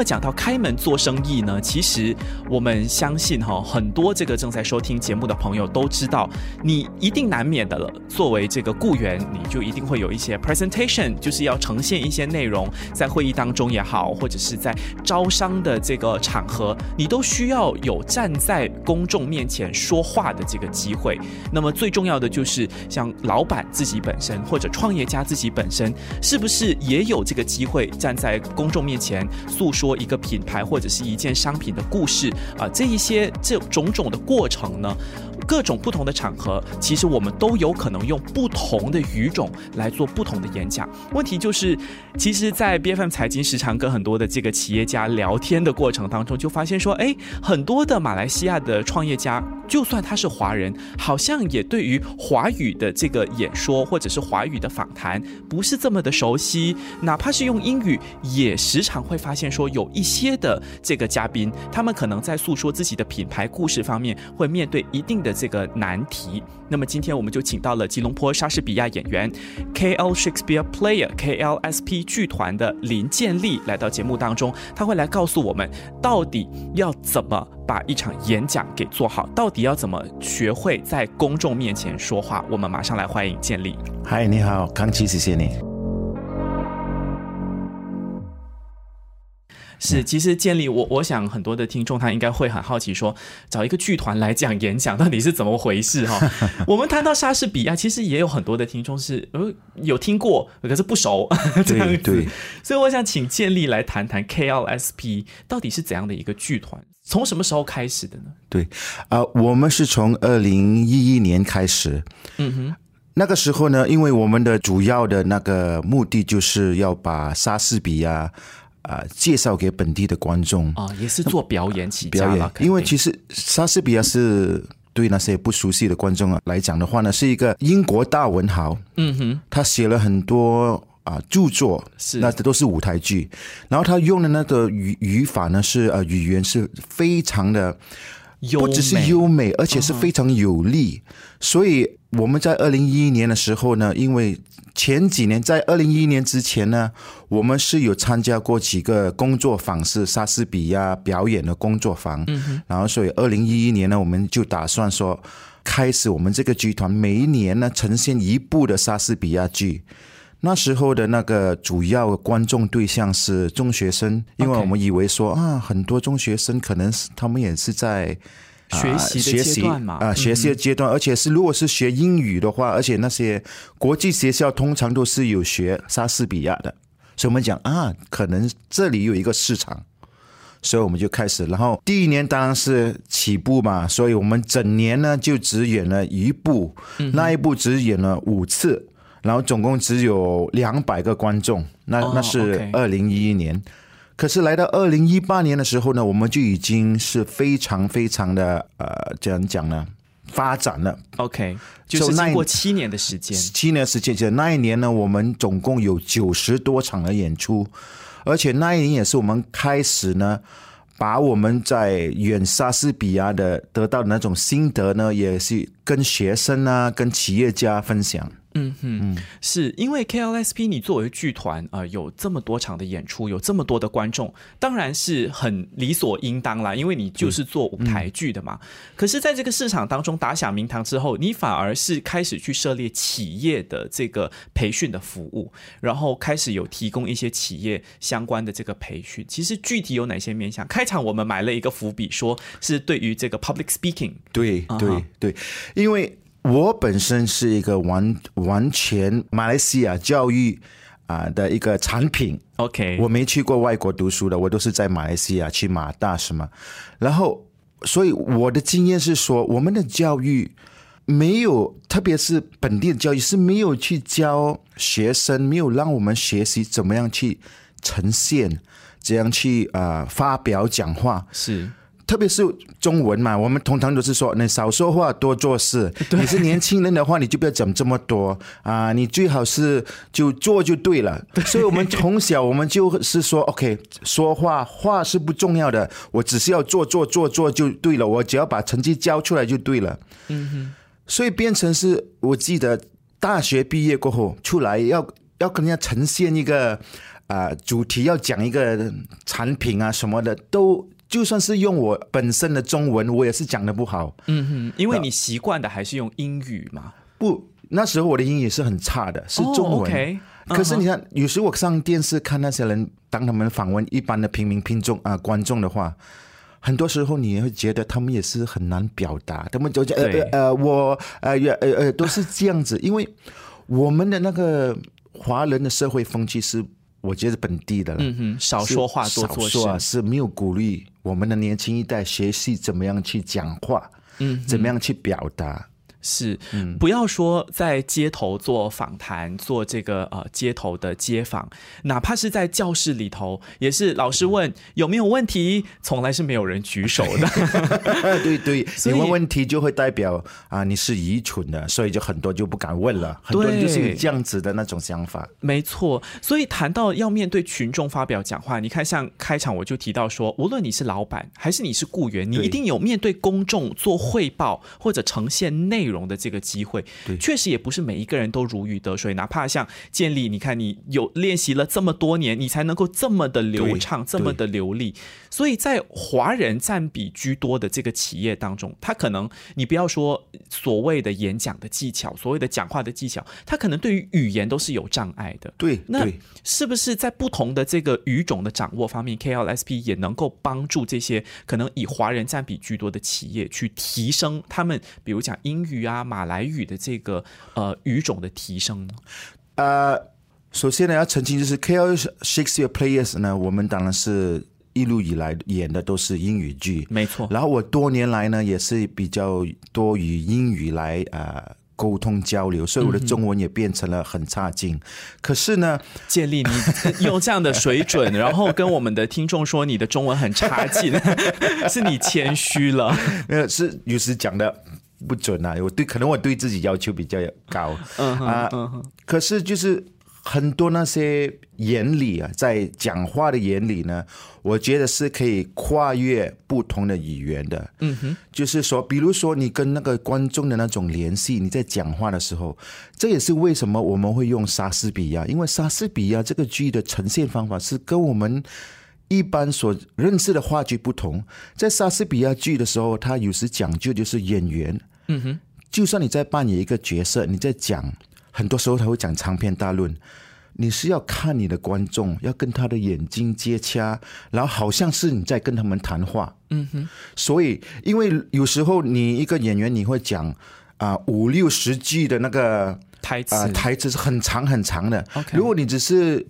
么讲到开门做生意呢，其实我们相信哈，很多这个正在收听节目的朋友都知道，你一定难免的了。作为这个雇员，你就一定会有一些 presentation，就是要呈现一些内容，在会议当中也好，或者是在招商的这个场合，你都需要有站在公众面前说话的这个机会。那么最重要的就是像老板自己本身，或者创业家自己本身，是不是也有这个机会站在公众面前诉说？一个品牌或者是一件商品的故事啊，这一些这种种的过程呢，各种不同的场合，其实我们都有可能用不同的语种来做不同的演讲。问题就是，其实，在 B F M 财经时常跟很多的这个企业家聊天的过程当中，就发现说，哎，很多的马来西亚的创业家，就算他是华人，好像也对于华语的这个演说或者是华语的访谈不是这么的熟悉，哪怕是用英语，也时常会发现说。有一些的这个嘉宾，他们可能在诉说自己的品牌故事方面会面对一定的这个难题。那么今天我们就请到了吉隆坡莎士比亚演员 KL Shakespeare Player KLSP 剧团的林建立来到节目当中，他会来告诉我们到底要怎么把一场演讲给做好，到底要怎么学会在公众面前说话。我们马上来欢迎建立。嗨，你好，康琪，谢谢你。是，其实建立我我想很多的听众他应该会很好奇，说找一个剧团来讲演讲到底是怎么回事哈？我们谈到莎士比亚，其实也有很多的听众是呃有听过，可是不熟 这样子，所以我想请建立来谈谈 KLSP 到底是怎样的一个剧团，从什么时候开始的呢？对啊，我们是从二零一一年开始，嗯哼，那个时候呢，因为我们的主要的那个目的就是要把莎士比亚。啊，介绍给本地的观众。啊，也是做表演起表演，因为其实莎士比亚是对那些不熟悉的观众啊来讲的话呢，是一个英国大文豪。嗯哼，他写了很多啊著作，是。那这都是舞台剧，然后他用的那个语语法呢是呃语言是非常的，不只是优美，而且是非常有力。所以我们在二零一一年的时候呢，因为前几年在二零一一年之前呢，我们是有参加过几个工作坊，是莎士比亚表演的工作坊。嗯然后所以二零一一年呢，我们就打算说，开始我们这个剧团每一年呢呈现一部的莎士比亚剧。那时候的那个主要观众对象是中学生，因为我们以为说啊，很多中学生可能是他们也是在。学习的阶段嘛，啊，学习的阶段，而且是如果是学英语的话，而且那些国际学校通常都是有学莎士比亚的，所以我们讲啊，可能这里有一个市场，所以我们就开始。然后第一年当然是起步嘛，所以我们整年呢就只演了一部，那一部只演了五次，然后总共只有两百个观众，那那是二零一一年。可是来到二零一八年的时候呢，我们就已经是非常非常的呃，怎样讲呢？发展了。OK，就是经过七年的时间，七年时间，就那一年呢，我们总共有九十多场的演出，而且那一年也是我们开始呢，把我们在远莎士比亚的得到的那种心得呢，也是跟学生啊，跟企业家分享。嗯哼，是因为 KLSP 你作为剧团啊，有这么多场的演出，有这么多的观众，当然是很理所应当啦。因为你就是做舞台剧的嘛。可是，在这个市场当中打响名堂之后，你反而是开始去涉猎企业的这个培训的服务，然后开始有提供一些企业相关的这个培训。其实具体有哪些面向？开场我们埋了一个伏笔，说是对于这个 public speaking。对对对，因为。我本身是一个完完全马来西亚教育啊的一个产品。OK，我没去过外国读书的，我都是在马来西亚去马大什么。然后，所以我的经验是说，我们的教育没有，特别是本地的教育是没有去教学生，没有让我们学习怎么样去呈现，怎样去啊发表讲话是。特别是中文嘛，我们通常都是说，你少说话，多做事。你是年轻人的话，你就不要讲这么多啊，你最好是就做就对了。所以我们从小我们就是说，OK，说话话是不重要的，我只是要做做做做就对了，我只要把成绩交出来就对了。嗯哼，所以变成是我记得大学毕业过后出来要要跟人家呈现一个啊主题，要讲一个产品啊什么的都。就算是用我本身的中文，我也是讲的不好。嗯哼，因为你习惯的还是用英语嘛。不，那时候我的英语是很差的，是中文。可是你看，有时我上电视看那些人，当他们访问一般的平民听众啊观众的话，很多时候你也会觉得他们也是很难表达。他们就讲呃呃我呃呃呃都是这样子，因为我们的那个华人的社会风气是。我觉得本地的，嗯哼，少说话多做事，是没有鼓励我们的年轻一代学习怎么样去讲话，嗯，怎么样去表达。是，嗯不要说在街头做访谈，做这个呃街头的街访，哪怕是在教室里头，也是老师问有没有问题，从来是没有人举手的。对 对，你问问题就会代表啊你是愚蠢的，所以就很多就不敢问了。很多人就是有这样子的那种想法。没错，所以谈到要面对群众发表讲话，你看像开场我就提到说，无论你是老板还是你是雇员，你一定有面对公众做汇报或者呈现内。容的这个机会，确实也不是每一个人都如鱼得水。哪怕像建立，你看你有练习了这么多年，你才能够这么的流畅，这么的流利。所以在华人占比居多的这个企业当中，他可能你不要说所谓的演讲的技巧，所谓的讲话的技巧，他可能对于语言都是有障碍的。对，那是不是在不同的这个语种的掌握方面，KLSP 也能够帮助这些可能以华人占比居多的企业去提升他们，比如讲英语。语啊，马来语的这个呃语种的提升呢？呃，首先呢要澄清，就是 K L Shakespeare Players 呢，我们当然是一路以来演的都是英语剧，没错。然后我多年来呢，也是比较多以英语来啊沟通交流，所以我的中文也变成了很差劲。可是呢，建立你用这样的水准，然后跟我们的听众说你的中文很差劲，是你谦虚了。呃，是有时讲的。不准啊！我对可能我对自己要求比较高啊，可是就是很多那些眼里啊，在讲话的眼里呢，我觉得是可以跨越不同的语言的。嗯哼，就是说，比如说你跟那个观众的那种联系，你在讲话的时候，这也是为什么我们会用莎士比亚，因为莎士比亚这个剧的呈现方法是跟我们。一般所认识的话剧不同，在莎士比亚剧的时候，他有时讲究就是演员。嗯哼，就算你在扮演一个角色，你在讲，很多时候他会讲长篇大论，你是要看你的观众，要跟他的眼睛接洽，然后好像是你在跟他们谈话。嗯哼，所以因为有时候你一个演员你会讲啊五六十句的那个。台词啊，台词是很长很长的。如果你只是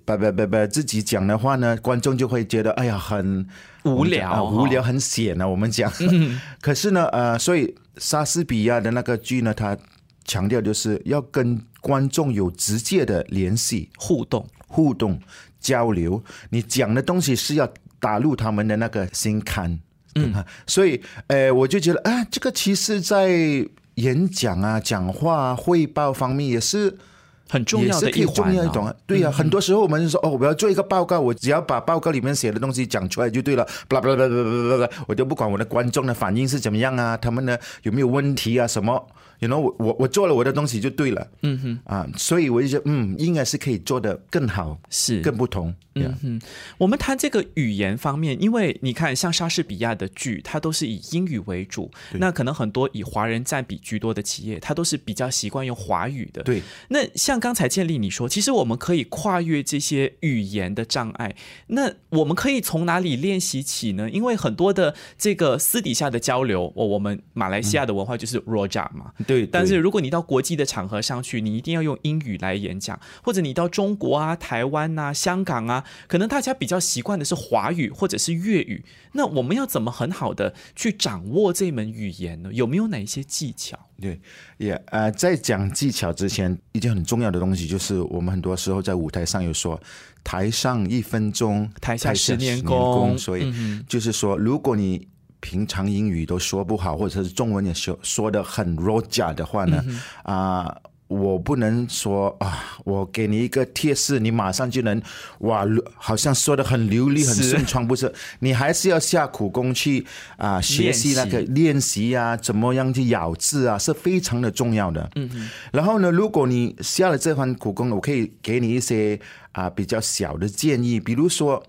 自己讲的话呢，观众就会觉得哎呀很无聊，无聊很显啊。我们讲，可是呢，呃，所以莎士比亚的那个剧呢，他强调就是要跟观众有直接的联系、互动、互动交流。你讲的东西是要打入他们的那个心坎。嗯，所以，呃，我就觉得啊，这个其实，在。演讲啊，讲话啊汇报方面也是很重要的一重要一种。对呀，很多时候我们就说哦，我要做一个报告，我只要把报告里面写的东西讲出来就对了。不啦不啦不啦不啦我就不管我的观众的反应是怎么样啊，他们呢有没有问题啊什么。You know 我我我做了我的东西就对了，嗯哼啊，所以我就觉得嗯，应该是可以做的更好，是更不同，嗯哼。我们谈这个语言方面，因为你看像莎士比亚的剧，它都是以英语为主，那可能很多以华人占比居多的企业，它都是比较习惯用华语的。对，那像刚才建立你说，其实我们可以跨越这些语言的障碍，那我们可以从哪里练习起呢？因为很多的这个私底下的交流，我我们马来西亚的文化就是 roja 嘛。对，但是如果你到国际的场合上去，你一定要用英语来演讲，或者你到中国啊、台湾啊、香港啊，可能大家比较习惯的是华语或者是粤语。那我们要怎么很好的去掌握这门语言呢？有没有哪一些技巧？对，也呃，在讲技巧之前，一件很重要的东西就是，我们很多时候在舞台上有说，台上一分钟，台下十年功，所以就是说，如果你平常英语都说不好，或者是中文也说说的很弱假的话呢，啊。我不能说啊，我给你一个贴士，你马上就能哇，好像说的很流利、很顺畅，不是？你还是要下苦功去啊，学习那个练习啊，怎么样去咬字啊，是非常的重要的。嗯嗯。然后呢，如果你下了这番苦功，我可以给你一些啊比较小的建议，比如说，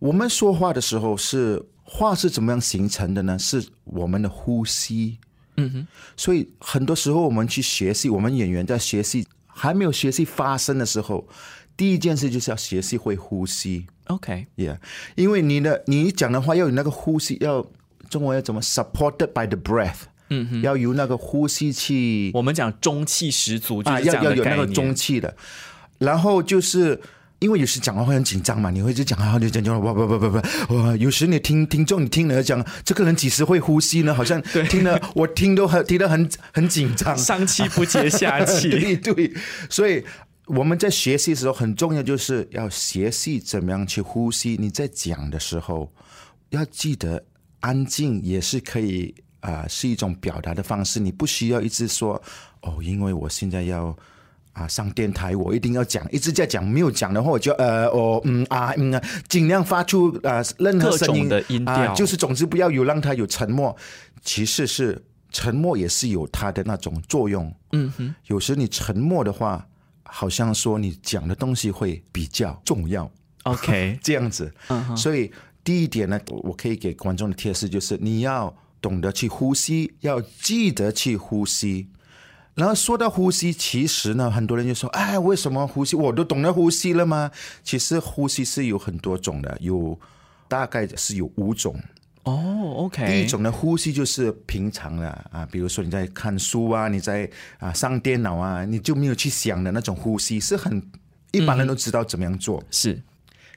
我们说话的时候是话是怎么样形成的呢？是我们的呼吸。嗯哼，所以很多时候我们去学习，我们演员在学习还没有学习发声的时候，第一件事就是要学习会呼吸。OK，Yeah，因为你的你讲的话要有那个呼吸，要中文要怎么 supported by the breath，嗯哼，要有那个呼吸气。我们讲中气十足啊，要要有那个中气的，然后就是。因为有时讲话会很紧张嘛，你会就讲啊，就讲讲，不不不不不，哇！有时你听听众，你听了讲，这个人几时会呼吸呢？好像 听了我听都很听得很很紧张，上气不接下气。对 对，所以我们在学习的时候很重要，就是要学习怎么样去呼吸。你在讲的时候要记得安静，也是可以啊，是一种表达的方式。你不需要一直说哦，因为我现在要。啊，上电台我一定要讲，一直在讲，没有讲的话我就呃，我嗯啊嗯啊，尽量发出呃任何声音的音调，就是总之不要有让他有沉默。其实是沉默也是有它的那种作用。嗯哼，有时你沉默的话，好像说你讲的东西会比较重要。OK，这样子。嗯哼，所以第一点呢，我可以给观众的贴士就是，你要懂得去呼吸，要记得去呼吸。然后说到呼吸，其实呢，很多人就说：“哎，为什么呼吸？我都懂得呼吸了吗？”其实呼吸是有很多种的，有大概是有五种。哦，OK。第一种的呼吸就是平常的啊，比如说你在看书啊，你在啊上电脑啊，你就没有去想的那种呼吸，是很一般人都知道怎么样做。是。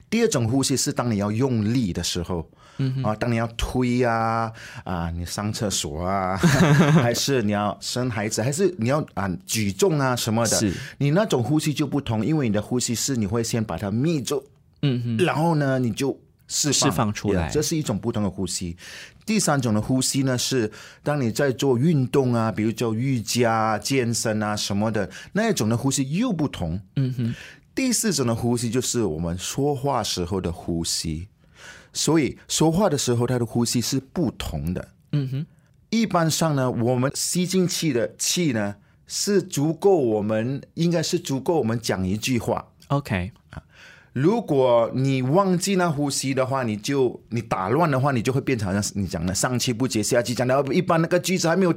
第二种呼吸是当你要用力的时候。嗯啊，当你要推啊啊，你上厕所啊，还是你要生孩子，还是你要啊举重啊什么的，你那种呼吸就不同，因为你的呼吸是你会先把它密住，嗯哼，然后呢你就释释放出来，这是一种不同的呼吸。第三种的呼吸呢是当你在做运动啊，比如做瑜伽、健身啊什么的那一种的呼吸又不同，嗯哼。第四种的呼吸就是我们说话时候的呼吸。所以说话的时候，他的呼吸是不同的。嗯哼，一般上呢，我们吸进去的气呢是足够，我们应该是足够我们讲一句话。OK 啊，如果你忘记那呼吸的话，你就你打乱的话，你就会变成像你讲的上气不接下气，讲到一般那个句子还没有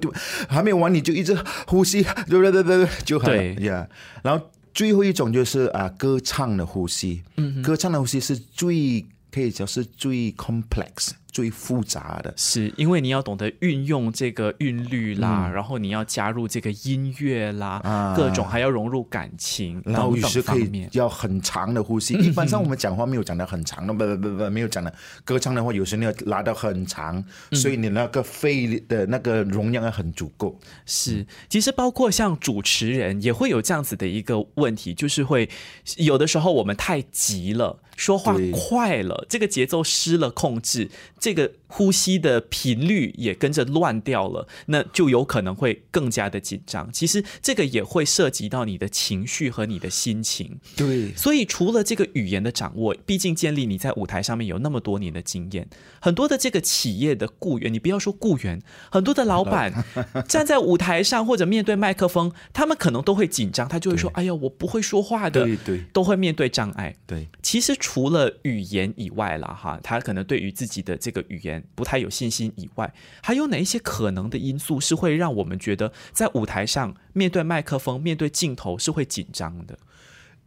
还没有完，你就一直呼吸，对对对对对，就对呀。然后最后一种就是啊，歌唱的呼吸。嗯，歌唱的呼吸是最。可以说是最 complex。最复杂的是，因为你要懂得运用这个韵律啦，然后你要加入这个音乐啦，各种还要融入感情，然后有时可以要很长的呼吸。一般上我们讲话没有讲的很长的，不不不不，没有讲的。歌唱的话，有时你要拉到很长，所以你那个肺的那个容量要很足够。是，其实包括像主持人也会有这样子的一个问题，就是会有的时候我们太急了，说话快了，这个节奏失了控制。这个呼吸的频率也跟着乱掉了，那就有可能会更加的紧张。其实这个也会涉及到你的情绪和你的心情。对，所以除了这个语言的掌握，毕竟建立你在舞台上面有那么多年的经验，很多的这个企业的雇员，你不要说雇员，很多的老板 站在舞台上或者面对麦克风，他们可能都会紧张，他就会说：“哎呀，我不会说话的。”对对，都会面对障碍。对，其实除了语言以外了哈，他可能对于自己的这这个语言不太有信心以外，还有哪一些可能的因素是会让我们觉得在舞台上面对麦克风、面对镜头是会紧张的？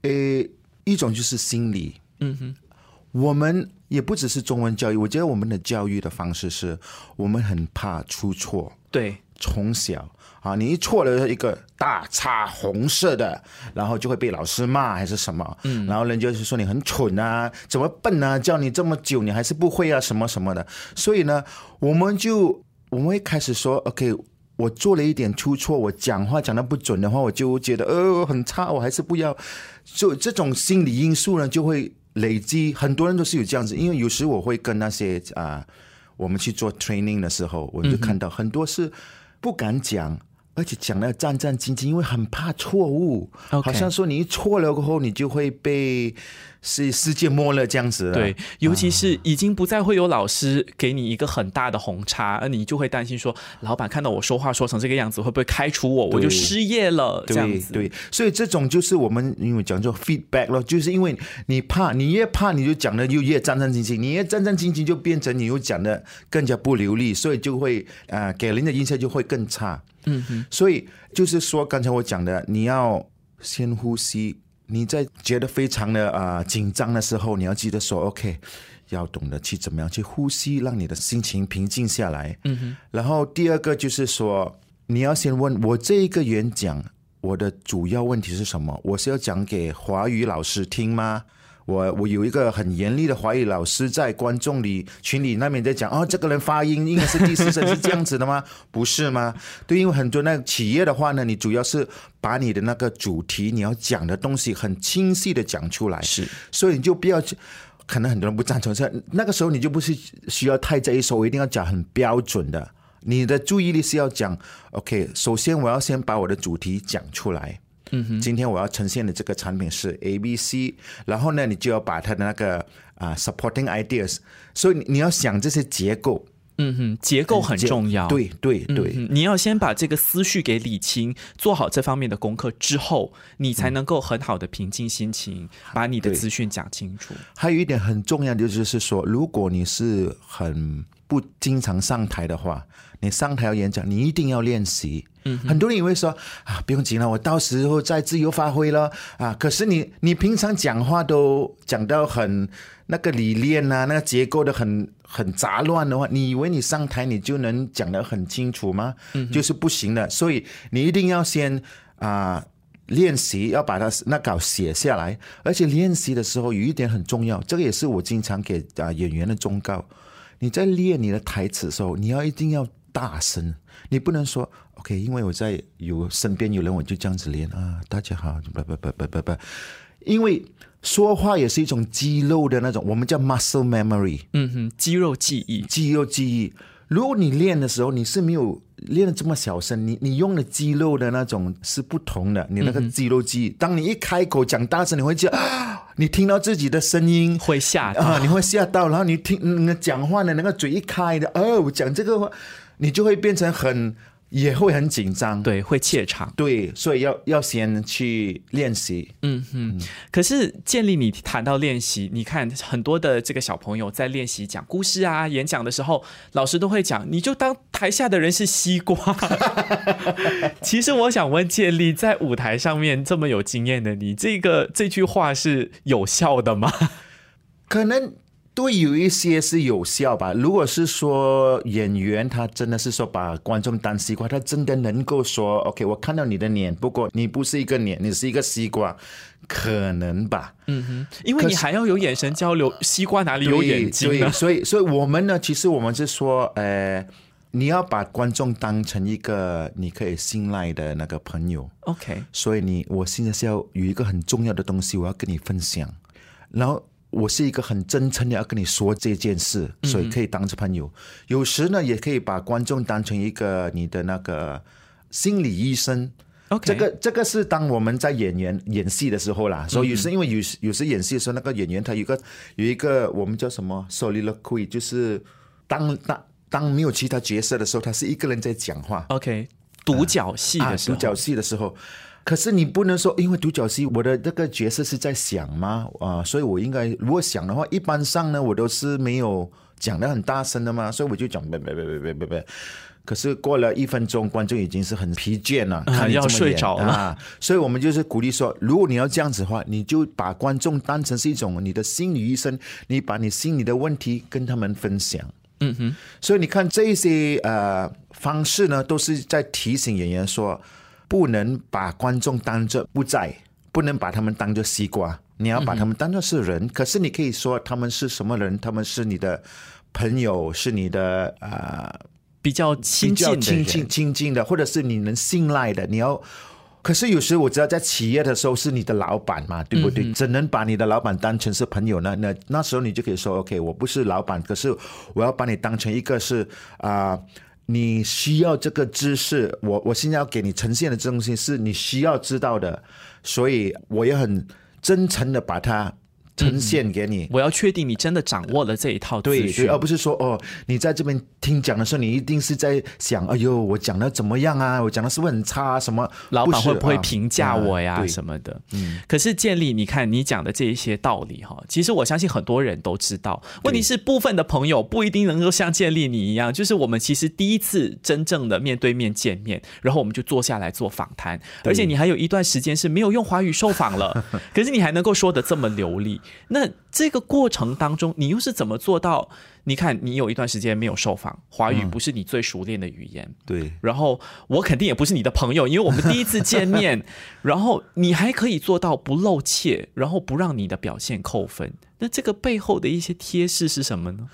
呃，一种就是心理，嗯哼，我们也不只是中文教育，我觉得我们的教育的方式是我们很怕出错，对，从小。啊，你一错了一个大叉红色的，然后就会被老师骂还是什么？嗯，然后人就是说你很蠢啊，怎么笨啊？教你这么久，你还是不会啊，什么什么的。所以呢，我们就我们会开始说，OK，我做了一点出错，我讲话讲的不准的话，我就觉得呃很差，我还是不要。就这种心理因素呢，就会累积。很多人都是有这样子，因为有时我会跟那些啊。我们去做 training 的时候，我就看到很多是不敢讲。而且讲的战战兢兢，因为很怕错误，好像说你一错了过后，你就会被是世界末日这样子。对，尤其是已经不再会有老师给你一个很大的红叉，而你就会担心说，老板看到我说话说成这个样子，会不会开除我，我就失业了？这样子。对，所以这种就是我们因为讲做 feedback 咯，就是因为你怕，你越怕，你就讲的就越战战兢兢，你越战战兢兢，就变成你又讲的更加不流利，所以就会啊，给人的印象就会更差。嗯哼，所以就是说，刚才我讲的，你要先呼吸。你在觉得非常的啊紧张的时候，你要记得说，OK，要懂得去怎么样去呼吸，让你的心情平静下来。嗯哼。然后第二个就是说，你要先问我这一个演讲，我的主要问题是什么？我是要讲给华语老师听吗？我我有一个很严厉的华语老师在观众里群里那边在讲哦，这个人发音应该是第四声是这样子的吗？不是吗？对，因为很多那企业的话呢，你主要是把你的那个主题你要讲的东西很清晰的讲出来，是，所以你就不要去。可能很多人不赞成，是那个时候你就不是需要太在意说，我一定要讲很标准的，你的注意力是要讲 OK。首先我要先把我的主题讲出来。嗯哼，今天我要呈现的这个产品是 A B C，然后呢，你就要把它的那个啊 supporting ideas，所以你你要想这些结构，嗯哼，结构很重要，对对对，你要先把这个思绪给理清，做好这方面的功课之后，你才能够很好的平静心情，把你的资讯讲清楚。还有一点很重要的就是说，如果你是很不经常上台的话，你上台要演讲，你一定要练习。嗯，很多人以为说啊，不用紧了，我到时候再自由发挥了啊。可是你你平常讲话都讲到很那个理念啊，那个结构的很很杂乱的话，你以为你上台你就能讲得很清楚吗？嗯，就是不行的。所以你一定要先啊练习，要把它那稿写下来。而且练习的时候有一点很重要，这个也是我经常给啊演员的忠告：你在练你的台词的时候，你要一定要大声，你不能说。OK，因为我在有身边有人，我就这样子练啊。大家好，不不不不不不，因为说话也是一种肌肉的那种，我们叫 muscle memory。嗯哼，肌肉记忆，肌肉记忆。如果你练的时候你是没有练的这么小声，你你用的肌肉的那种是不同的，你那个肌肉记忆，当你一开口讲大声，你会觉得你听到自己的声音会吓啊，你会吓到，然后你听那讲话的那个嘴一开的哦，讲这个话，你就会变成很。也会很紧张，对，会怯场，对，所以要要先去练习。嗯哼，可是建立你谈到练习，你看很多的这个小朋友在练习讲故事啊、演讲的时候，老师都会讲，你就当台下的人是西瓜。其实我想问建立，在舞台上面这么有经验的你，这个这句话是有效的吗？可能。对，有一些是有效吧。如果是说演员，他真的是说把观众当西瓜，他真的能够说 OK，我看到你的脸，不过你不是一个脸，你是一个西瓜，可能吧。嗯哼，因为你还要有眼神交流，西瓜哪里有眼睛呢？所以，所以我们呢，其实我们是说，呃，你要把观众当成一个你可以信赖的那个朋友。OK，所以你，我现在是要有一个很重要的东西，我要跟你分享，然后。我是一个很真诚的要跟你说这件事，所以可以当着朋友。有时呢，也可以把观众当成一个你的那个心理医生。OK，这个这个是当我们在演员演戏的时候啦。所以是因为有有时演戏的时候，那个演员他有个有一个我们叫什么 soliloquy，就是当当当没有其他角色的时候，他是一个人在讲话。OK，独角戏的时候，独角戏的时候。可是你不能说，因为独角戏，我的这个角色是在想吗？啊，所以我应该如果想的话，一般上呢，我都是没有讲的很大声的嘛，所以我就讲别别别别别别别。可是过了一分钟，观众已经是很疲倦了，看要睡着了。所以我们就是鼓励说，如果你要这样子的话，你就把观众当成是一种你的心理医生，你把你心里的问题跟他们分享。嗯哼。所以你看这些呃方式呢，都是在提醒演员说。不能把观众当做不在，不能把他们当做西瓜，你要把他们当做是人。可是你可以说他们是什么人？他们是你的朋友，是你的啊比较亲近、亲近、亲近的，或者是你能信赖的。你要可是有时我知道在企业的时候是你的老板嘛，对不对？只能把你的老板当成是朋友呢。那那时候你就可以说，OK，我不是老板，可是我要把你当成一个是啊，你需要这个知识，我我现在要给你呈现的这东西是你需要知道的，所以我也很真诚的把它。呈现给你，我要确定你真的掌握了这一套对对，而不是说哦，你在这边听讲的时候，你一定是在想，哎呦，我讲的怎么样啊？我讲的是不是很差啊？什么老板会不会评价我呀？什么的？嗯。可是建立，你看你讲的这一些道理哈，其实我相信很多人都知道。问题是部分的朋友不一定能够像建立你一样，就是我们其实第一次真正的面对面见面，然后我们就坐下来做访谈，而且你还有一段时间是没有用华语受访了，可是你还能够说的这么流利。那这个过程当中，你又是怎么做到？你看，你有一段时间没有受访，华语不是你最熟练的语言，对。然后我肯定也不是你的朋友，因为我们第一次见面，然后你还可以做到不露怯，然后不让你的表现扣分。那这个背后的一些贴士是什么呢？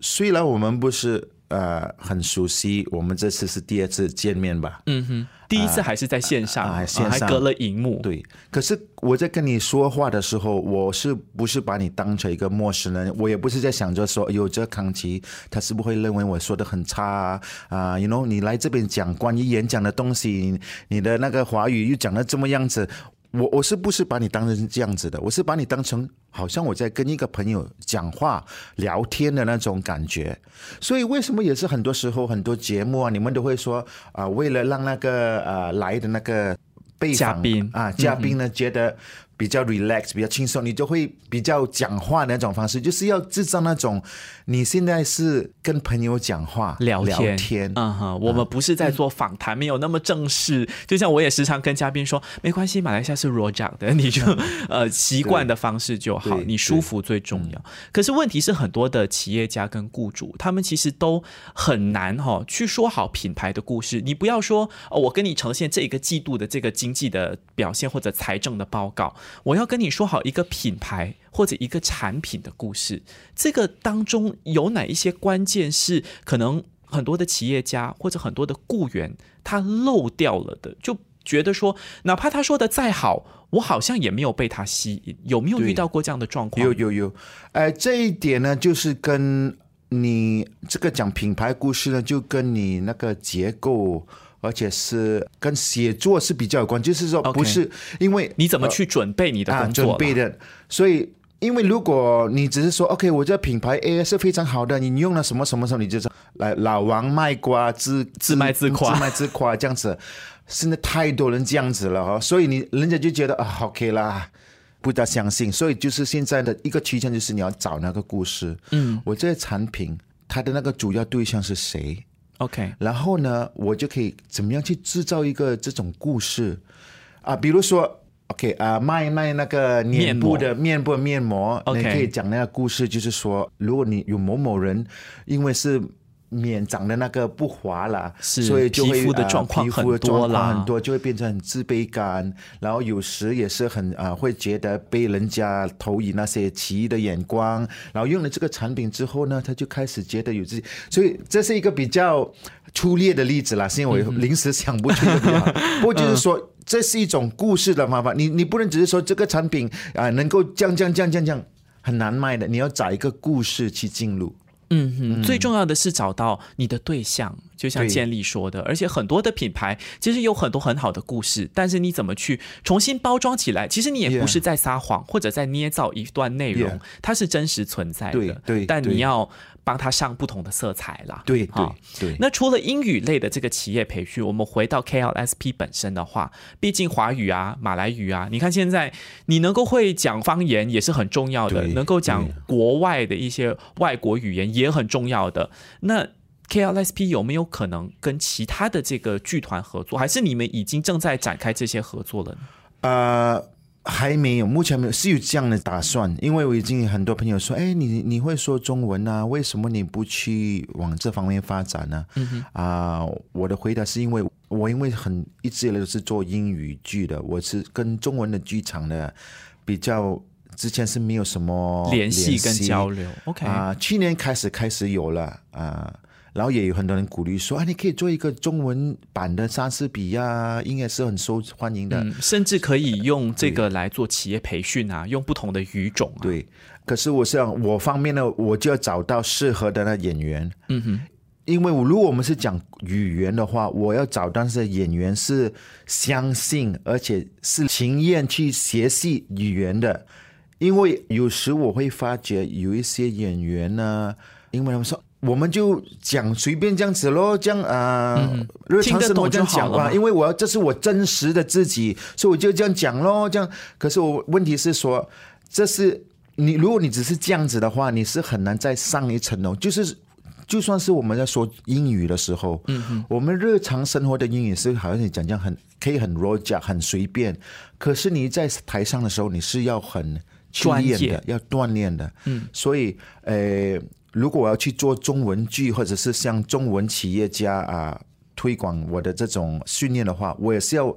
虽然我们不是呃很熟悉，我们这次是第二次见面吧？嗯哼。第一次还是在线上，线上还隔了荧幕。对，可是我在跟你说话的时候，我是不是把你当成一个陌生人？我也不是在想着说，有这康琪，他是不会认为我说的很差啊？啊，you know，你来这边讲关于演讲的东西，你的那个华语又讲的这么样子。我我是不是把你当成这样子的？我是把你当成好像我在跟一个朋友讲话聊天的那种感觉。所以为什么也是很多时候很多节目啊，你们都会说啊，为了让那个呃来的那个被嘉宾啊嘉宾呢觉得。比较 relax，比较轻松，你就会比较讲话那种方式，就是要制造那种你现在是跟朋友讲话聊天，嗯哼，我们不是在做访谈，没有那么正式。就像我也时常跟嘉宾说，没关系，马来西亚是 o 讲的，你就 呃习惯的方式就好，你舒服最重要。可是问题是，很多的企业家跟雇主，他们其实都很难哈去说好品牌的故事。你不要说哦，我跟你呈现这一个季度的这个经济的表现或者财政的报告。我要跟你说好一个品牌或者一个产品的故事，这个当中有哪一些关键是可能很多的企业家或者很多的雇员他漏掉了的，就觉得说哪怕他说的再好，我好像也没有被他吸引。有没有遇到过这样的状况？有有有，哎，这一点呢，就是跟你这个讲品牌故事呢，就跟你那个结构。而且是跟写作是比较有关，就是说不是因为你怎么去准备你的工作，准备的。所以，因为如果你只是说 OK，我这品牌 A 是非常好的，你用了什么什么时候，你就说来老王卖瓜自自卖自夸，自卖自夸这样子。现在太多人这样子了哈，所以你人家就觉得啊 OK 啦，不大相信。所以就是现在的一个趋向就是你要找那个故事。嗯，我这些产品它的那个主要对象是谁？OK，然后呢，我就可以怎么样去制造一个这种故事啊？比如说，OK 啊，卖卖那个脸部的面部面膜，你可以讲那个故事，就是说，如果你有某某人，因为是。面长的那个不滑了，所以就会皮肤的状况很多了，很多就会变成很自卑感，然后有时也是很啊，会觉得被人家投以那些奇异的眼光，然后用了这个产品之后呢，他就开始觉得有自己，所以这是一个比较粗略的例子啦，是因为我临时想不出来。不过就是说，这是一种故事的方法，你你不能只是说这个产品啊能够降降降降降很难卖的，你要找一个故事去进入。嗯哼，最重要的是找到你的对象，就像建立说的，而且很多的品牌其实有很多很好的故事，但是你怎么去重新包装起来？其实你也不是在撒谎或者在捏造一段内容，它是真实存在的。对，但你要。帮他上不同的色彩啦。对对对。那除了英语类的这个企业培训，我们回到 KLSP 本身的话，毕竟华语啊、马来语啊，你看现在你能够会讲方言也是很重要的，能够讲国外的一些外国语言也很重要的。那 KLSP 有没有可能跟其他的这个剧团合作，还是你们已经正在展开这些合作了呢？呃。还没有，目前没有是有这样的打算，因为我已经很多朋友说，哎，你你会说中文啊？为什么你不去往这方面发展呢？啊，我的回答是因为我因为很一直以来都是做英语剧的，我是跟中文的剧场的比较之前是没有什么联系跟交流。OK 啊，去年开始开始有了啊。然后也有很多人鼓励说啊，你可以做一个中文版的莎士比亚，应该是很受欢迎的，甚至可以用这个来做企业培训啊，用不同的语种。啊对，可是我想我方面呢，我就要找到适合的那演员。嗯哼。因为如果我们是讲语言的话，我要找到是演员是相信而且是情愿去学习语言的。因为有时我会发觉有一些演员呢，因为他们说我们就讲随便这样子咯，这样啊，日常生活这样讲吧。因为我要这是我真实的自己，所以我就这样讲咯。这样，可是我问题是说，这是你如果你只是这样子的话，你是很难再上一层楼，就是。就算是我们在说英语的时候，嗯我们日常生活的英语是好像你讲讲很可以很 r o g e 很随便，可是你在台上的时候，你是要很专业的，要锻炼的。嗯，所以呃，如果我要去做中文剧，或者是向中文企业家啊推广我的这种训练的话，我也是要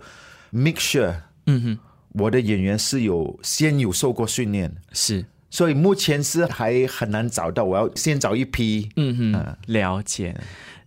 make sure，嗯哼，我的演员是有先有受过训练，是。所以目前是还很难找到，我要先找一批。嗯哼，了解。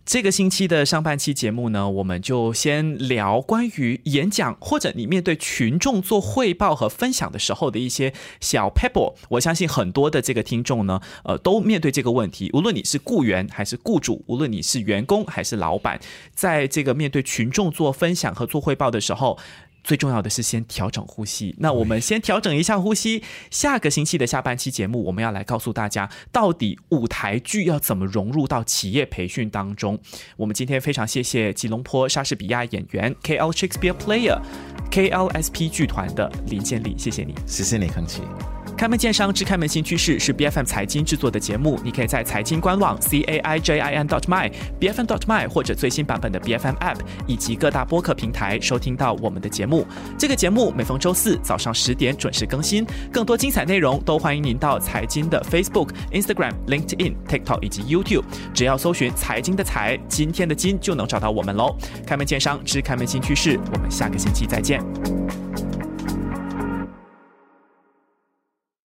这个星期的上半期节目呢，我们就先聊关于演讲或者你面对群众做汇报和分享的时候的一些小 pebble。我相信很多的这个听众呢，呃，都面对这个问题。无论你是雇员还是雇主，无论你是员工还是老板，在这个面对群众做分享和做汇报的时候。最重要的是先调整呼吸。那我们先调整一下呼吸。下个星期的下半期节目，我们要来告诉大家，到底舞台剧要怎么融入到企业培训当中。我们今天非常谢谢吉隆坡莎士比亚演员 KL Shakespeare Player KLSP 剧团的林建立，谢谢你，谢谢你，康琪。开门见山之开门新趋势是 B F M 财经制作的节目，你可以在财经官网 c a i j i n dot my b f m dot my 或者最新版本的 B F M App 以及各大播客平台收听到我们的节目。这个节目每逢周四早上十点准时更新，更多精彩内容都欢迎您到财经的 Facebook、Instagram、LinkedIn、TikTok 以及 YouTube，只要搜寻财经的财，今天的金就能找到我们喽。开门见山之开门新趋势，我们下个星期再见。